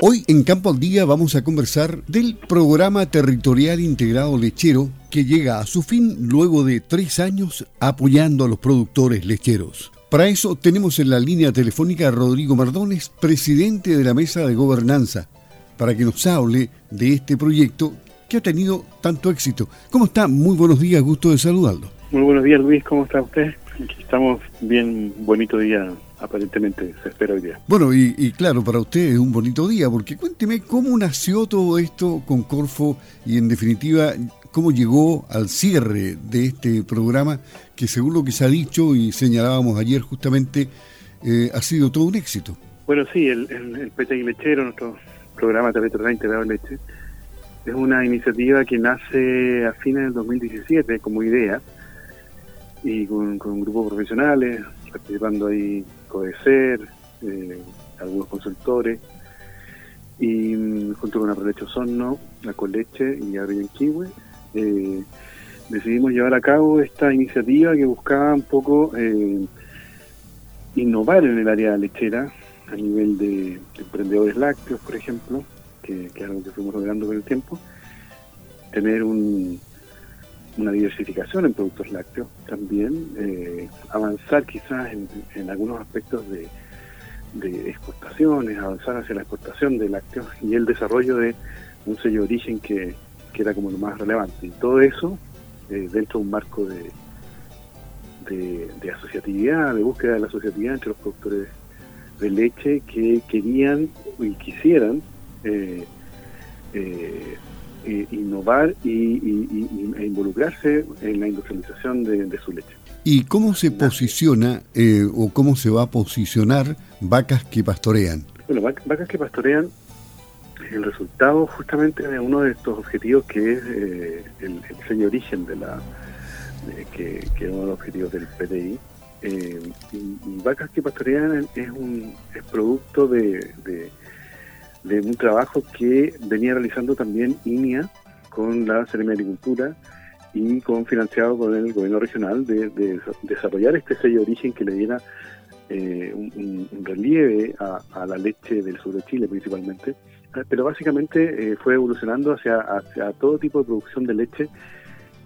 Hoy en Campo al Día vamos a conversar del programa territorial integrado lechero que llega a su fin luego de tres años apoyando a los productores lecheros. Para eso tenemos en la línea telefónica a Rodrigo Mardones, presidente de la Mesa de Gobernanza, para que nos hable de este proyecto que ha tenido tanto éxito. ¿Cómo está? Muy buenos días, gusto de saludarlo. Muy buenos días Luis, ¿cómo está usted? Estamos bien, bonito día aparentemente se espera hoy día. Bueno, y, claro, para usted es un bonito día, porque cuénteme cómo nació todo esto con Corfo y en definitiva cómo llegó al cierre de este programa que según lo que se ha dicho y señalábamos ayer justamente, eh, ha sido todo un éxito. Bueno, sí, el, el, PTI Lechero, nuestro programa territorial integrado en leche, es una iniciativa que nace a fines del 2017 como idea y con, con un grupo de profesionales, participando ahí Codecer, eh, algunos consultores, y mm, junto con Arrelecho Sonno, La Coleche y Kiwi, eh, decidimos llevar a cabo esta iniciativa que buscaba un poco eh, innovar en el área lechera a nivel de, emprendedores lácteos, por ejemplo, que, que, es algo que fuimos logrando con el tiempo, tener un, una diversificación en productos lácteos también, eh, avanzar quizás en, algunos aspectos de, exportaciones, avanzar hacia la exportación de lácteos y el desarrollo de un sello de origen que, era como lo más relevante. Y todo eso eh, dentro de un marco de, asociatividad, de búsqueda de la asociatividad entre los productores de leche que querían y quisieran eh eh, innovar y, e involucrarse en la industrialización de, su leche. ¿Y cómo se posiciona eh, o cómo se va a posicionar vacas que pastorean? Bueno, vacas que pastorean es el resultado justamente de uno de estos objetivos que es eh, el, el origen de la que, que, es uno de los objetivos del PTI. y, vacas que pastorean es un es producto de de un trabajo que venía realizando también INIA con la Serena de Agricultura y con financiado con el gobierno regional de, desarrollar este sello de origen que le diera eh, un, relieve a, la leche del sur de Chile principalmente, pero básicamente eh, fue evolucionando hacia, hacia todo tipo de producción de leche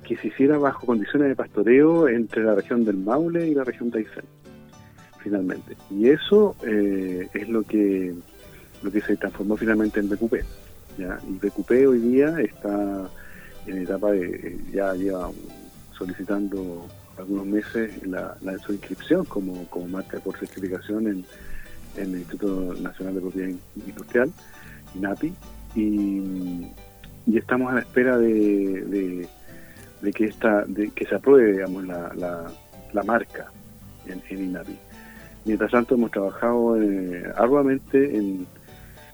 que se hiciera bajo condiciones de pastoreo entre la región del Maule y la región de Aysén, finalmente. Y eso eh, es lo que lo que se transformó finalmente en BQP. ¿ya? Y BQP hoy día está en etapa de, ya lleva solicitando algunos meses la, su inscripción como, como marca por certificación en, el Instituto Nacional de Propiedad Industrial, INAPI, y, y estamos a la espera de, de, que esta de que se apruebe digamos la, la, marca en, en, INAPI. Mientras tanto hemos trabajado eh, arduamente en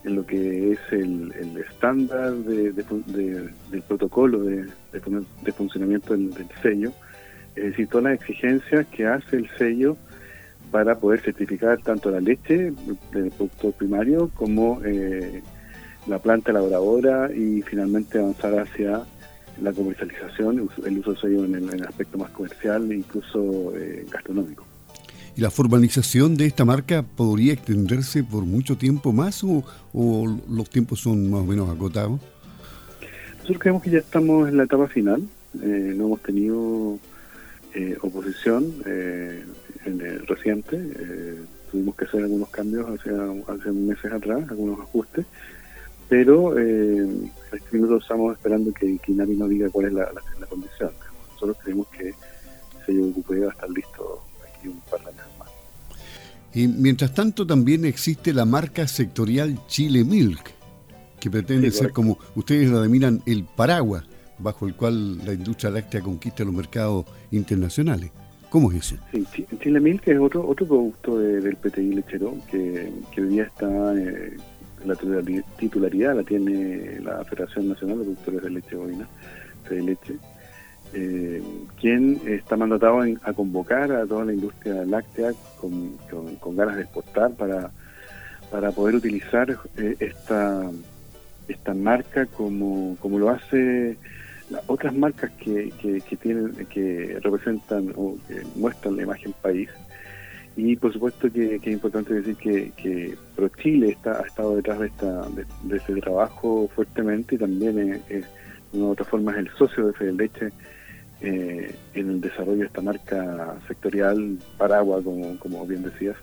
en lo que es el, estándar de, del protocolo de, funcionamiento del, sello, es decir, todas las exigencias que hace el sello para poder certificar tanto la leche del producto primario como eh, la planta elaboradora y finalmente avanzar hacia la comercialización, el uso del sello en el, aspecto más comercial e incluso eh, gastronómico. ¿Y la formalización de esta marca podría extenderse por mucho tiempo más o, los tiempos son más o menos acotados? Nosotros creemos que ya estamos en la etapa final, eh, no hemos tenido eh, oposición eh, reciente, tuvimos que hacer algunos cambios hace, meses atrás, algunos ajustes, pero en este minuto estamos esperando que, que nos diga cuál es la, condición. Nosotros creemos que el sello de va a estar listo y mientras tanto también existe la marca sectorial Chile Milk, que pretende ser como ustedes lo denominan el paraguas bajo el cual la industria láctea conquista los mercados internacionales. ¿Cómo es eso? Sí, Chile Milk es otro otro producto del PTI lechero que, que hoy día está, eh, la titularidad la tiene la Federación Nacional de Productores de Leche Bovina, de Leche eh, quien está mandatado a convocar a toda la industria láctea con, ganas de exportar para, para poder utilizar eh, esta, esta marca como, como lo hace las otras marcas que, que, tienen que representan o que muestran la imagen país Y por supuesto que, es importante decir que, que ProChile está, ha estado detrás de, esta, de, ese trabajo fuertemente y también es, de una u otra forma es el socio de Fede Leche eh, en el desarrollo de esta marca sectorial Paragua, como, como bien decías,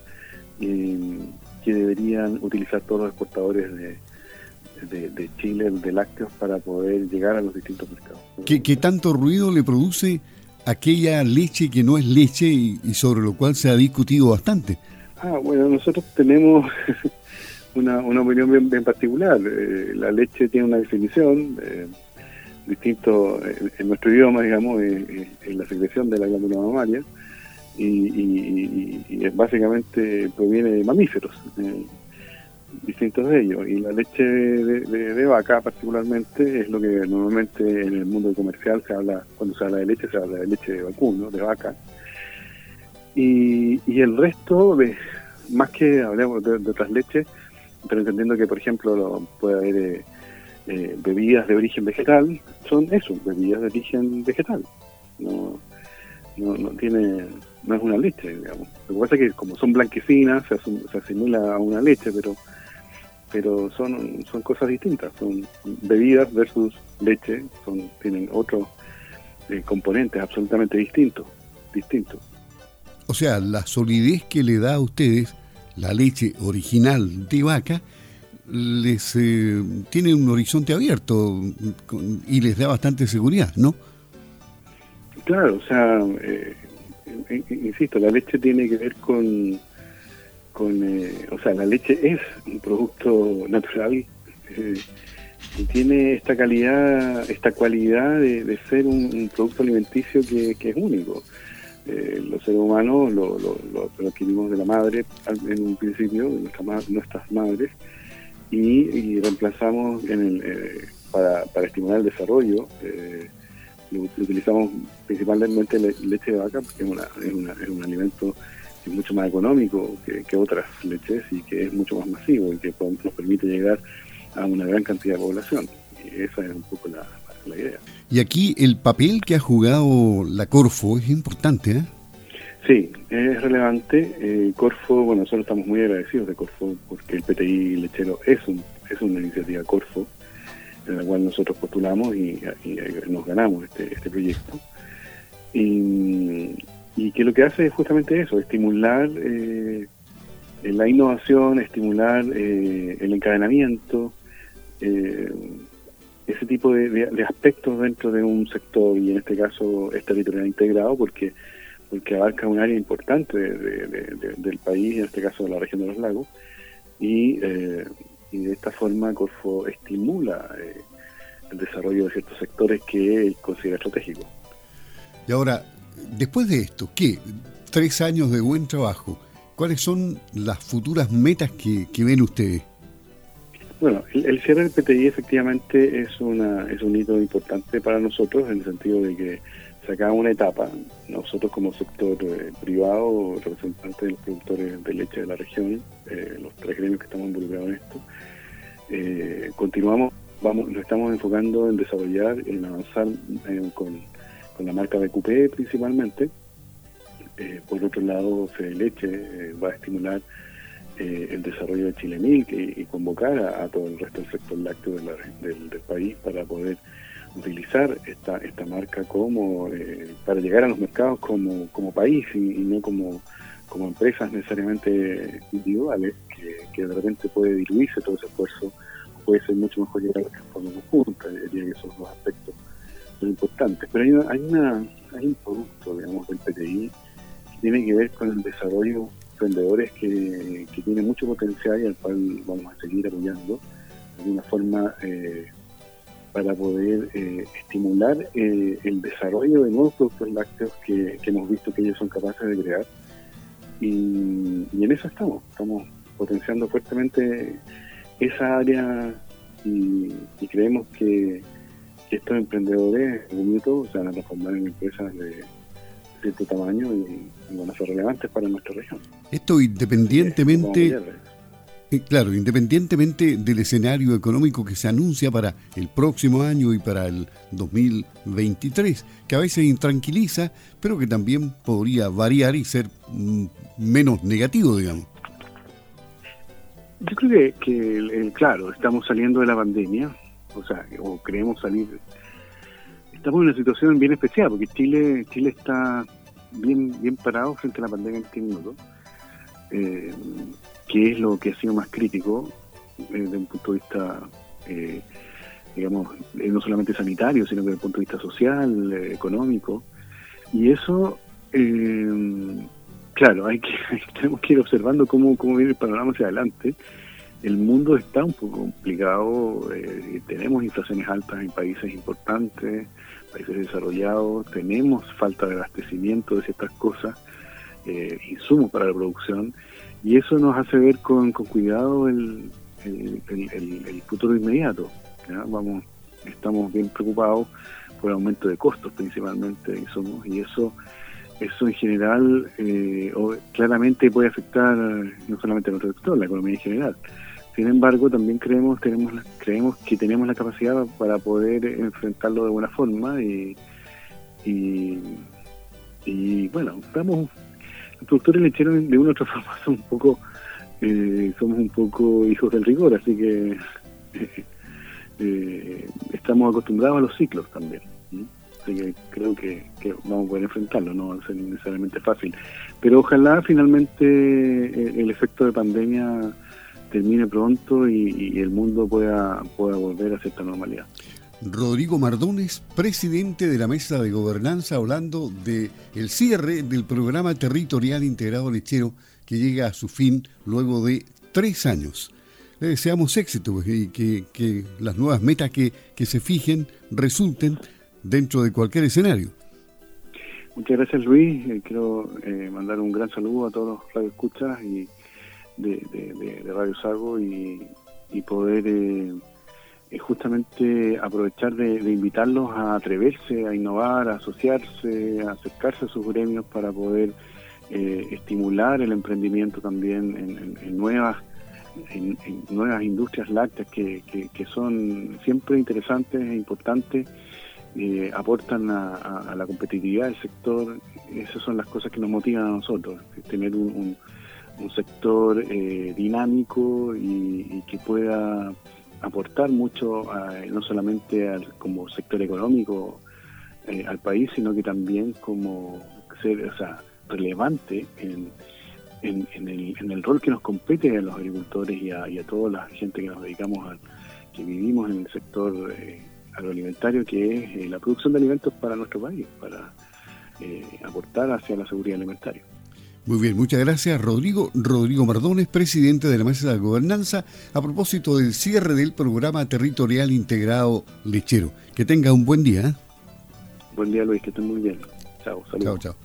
y que deberían utilizar todos los exportadores de, de, Chile de lácteos para poder llegar a los distintos mercados. ¿Qué, qué tanto ruido le produce aquella leche que no es leche y, sobre lo cual se ha discutido bastante? Ah, bueno, nosotros tenemos una, una opinión bien, particular. Eh, la leche tiene una definición eh, distinto en, nuestro idioma, digamos, en la secreción de la glándula mamaria y, y, básicamente proviene de mamíferos. Eh, distintos de ellos. Y la leche de, vaca particularmente es lo que normalmente en el mundo comercial se habla, cuando se habla de leche, se habla de leche de vacuno, de vaca. Y, y el resto, de, más que hablemos de, otras leches, pero entendiendo que, por ejemplo, puede haber eh, eh, bebidas de origen vegetal, son eso, bebidas de origen vegetal. No, no, no tiene no es una leche, digamos. Lo que pasa es que como son blanquecinas, se, se asimila a una leche, pero pero son, son cosas distintas, son bebidas versus leche, son tienen otros eh, componentes absolutamente distintos, distintos. O sea, la solidez que le da a ustedes la leche original de vaca les eh, tiene un horizonte abierto y les da bastante seguridad, ¿no? Claro, o sea, eh, insisto, la leche tiene que ver con con, eh, o sea, la leche es un producto natural eh, y tiene esta calidad, esta cualidad de, ser un, producto alimenticio que, es único. Los seres humanos lo, lo, adquirimos de la madre en un principio, de nuestras madres, y, reemplazamos en el, para, para, estimular el desarrollo. lo, utilizamos principalmente leche de vaca porque es, es un alimento es mucho más económico que, otras leches y que es mucho más masivo y que nos permite llegar a una gran cantidad de población. Y esa es un poco la, idea. Y aquí el papel que ha jugado la Corfo es importante, ¿eh? Sí, es relevante. Eh, Corfo, bueno, nosotros estamos muy agradecidos de Corfo porque el PTI lechero es, un, es una iniciativa Corfo en la cual nosotros postulamos y, nos ganamos este, este proyecto. Y, y que lo que hace es justamente eso, estimular eh, la innovación, estimular eh, el encadenamiento, eh, ese tipo de, aspectos dentro de un sector y en este caso es territorial integrado porque porque abarca un área importante del país, en este caso de la región de los lagos, y, y de esta forma Corfo estimula el desarrollo de ciertos sectores que él considera estratégicos. Y ahora, después de esto, ¿qué? Tres años de buen trabajo. ¿Cuáles son las futuras metas que, ven ustedes? Bueno, el, cierre del PTI efectivamente es una es un hito importante para nosotros en el sentido de que se acaba una etapa. Nosotros como sector eh, privado, representantes de los productores de leche de la región, eh, los tres gremios que estamos involucrados en esto, eh, continuamos, vamos, nos estamos enfocando en desarrollar, en avanzar con la marca de Coupé principalmente. Por otro lado, Fede Leche eh, va a estimular el desarrollo de Chile Milk y, convocar a, todo el resto del sector lácteo del, país para poder utilizar esta, esta marca como para llegar a los mercados como, como país y, no como, como empresas necesariamente individuales, que, de repente puede diluirse todo ese esfuerzo, puede ser mucho mejor llegar a la forma conjunta, diría que esos dos aspectos son importantes. Pero hay, hay, una, hay un producto, digamos, del PTI que tiene que ver con el desarrollo de emprendedores que, que tiene mucho potencial y al cual vamos a seguir apoyando de alguna forma eh, para poder eh, estimular eh, el desarrollo de nuevos productos lácteos que, hemos visto que ellos son capaces de crear. Y, y en eso estamos, estamos potenciando fuertemente esa área y creemos que, que estos emprendedores se van a transformar en empresas de cierto tamaño y, van a ser relevantes para nuestra región. Esto independientemente, Claro, independientemente del escenario económico que se anuncia para el próximo año y para el 2023, que a veces intranquiliza, pero que también podría variar y ser mm, menos negativo, digamos. Yo creo que, claro, estamos saliendo de la pandemia, o sea, o creemos salir. Estamos en una situación bien especial, porque Chile Chile está bien bien parado frente a la pandemia en este minuto, eh, que es lo que ha sido más crítico eh, desde un punto de vista, eh, digamos, no solamente sanitario, sino desde el punto de vista social, económico. Y eso claro, hay que, tenemos que ir observando cómo, cómo viene el panorama hacia adelante. El mundo está un poco complicado, eh, tenemos inflaciones altas en países importantes, países desarrollados, tenemos falta de abastecimiento de ciertas cosas, eh, insumos para la producción, y eso nos hace ver con, con cuidado el, el, futuro inmediato. Vamos, estamos bien preocupados por el aumento de costos principalmente de insumos, y eso eso en general eh, claramente puede afectar no solamente a nuestro sector, la economía en general. Sin embargo, también creemos tenemos creemos que tenemos la capacidad para poder enfrentarlo de buena forma y, y, bueno, estamos los productores lecheros de una u otra forma son un poco eh, somos un poco hijos del rigor, así que eh, estamos acostumbrados a los ciclos también. Así que creo que, vamos a poder enfrentarlo, no va a ser necesariamente fácil. Pero ojalá finalmente eh, el, efecto de pandemia termine pronto y, el mundo pueda, pueda volver a cierta normalidad. Rodrigo Mardones, presidente de la Mesa de Gobernanza, hablando de cierre del programa territorial integrado lechero que llega a su fin luego de tres años. Le deseamos éxito y que, las nuevas metas que, que se fijen resulten dentro de cualquier escenario. Muchas gracias Luis, eh, quiero eh, mandar un gran saludo a todos los radioescuchas y de, de, Radio Sago y, poder eh, justamente aprovechar de, invitarlos a atreverse, a innovar, a asociarse, a acercarse a sus gremios para poder estimular el emprendimiento también en, nuevas en, nuevas industrias lácteas que, que son siempre interesantes e importantes eh, aportan a, la competitividad del sector. Esas son las cosas que nos motivan a nosotros, tener un, sector eh, dinámico y, que pueda aportar mucho, no solamente al, como sector económico eh, al país, sino que también como ser o sea, relevante en, en, el, en el rol que nos compete a los agricultores y a, y a toda la gente que nos dedicamos a, que vivimos en el sector agroalimentario, que es eh, la producción de alimentos para nuestro país, para eh, aportar hacia la seguridad alimentaria. Muy bien, muchas gracias Rodrigo. Rodrigo Mardones, presidente de la Mesa de Gobernanza, a propósito del cierre del programa territorial integrado lechero. Que tenga un buen día. ¿eh? Buen día Luis, que esté muy bien. Chao, saludos. Chao, chao.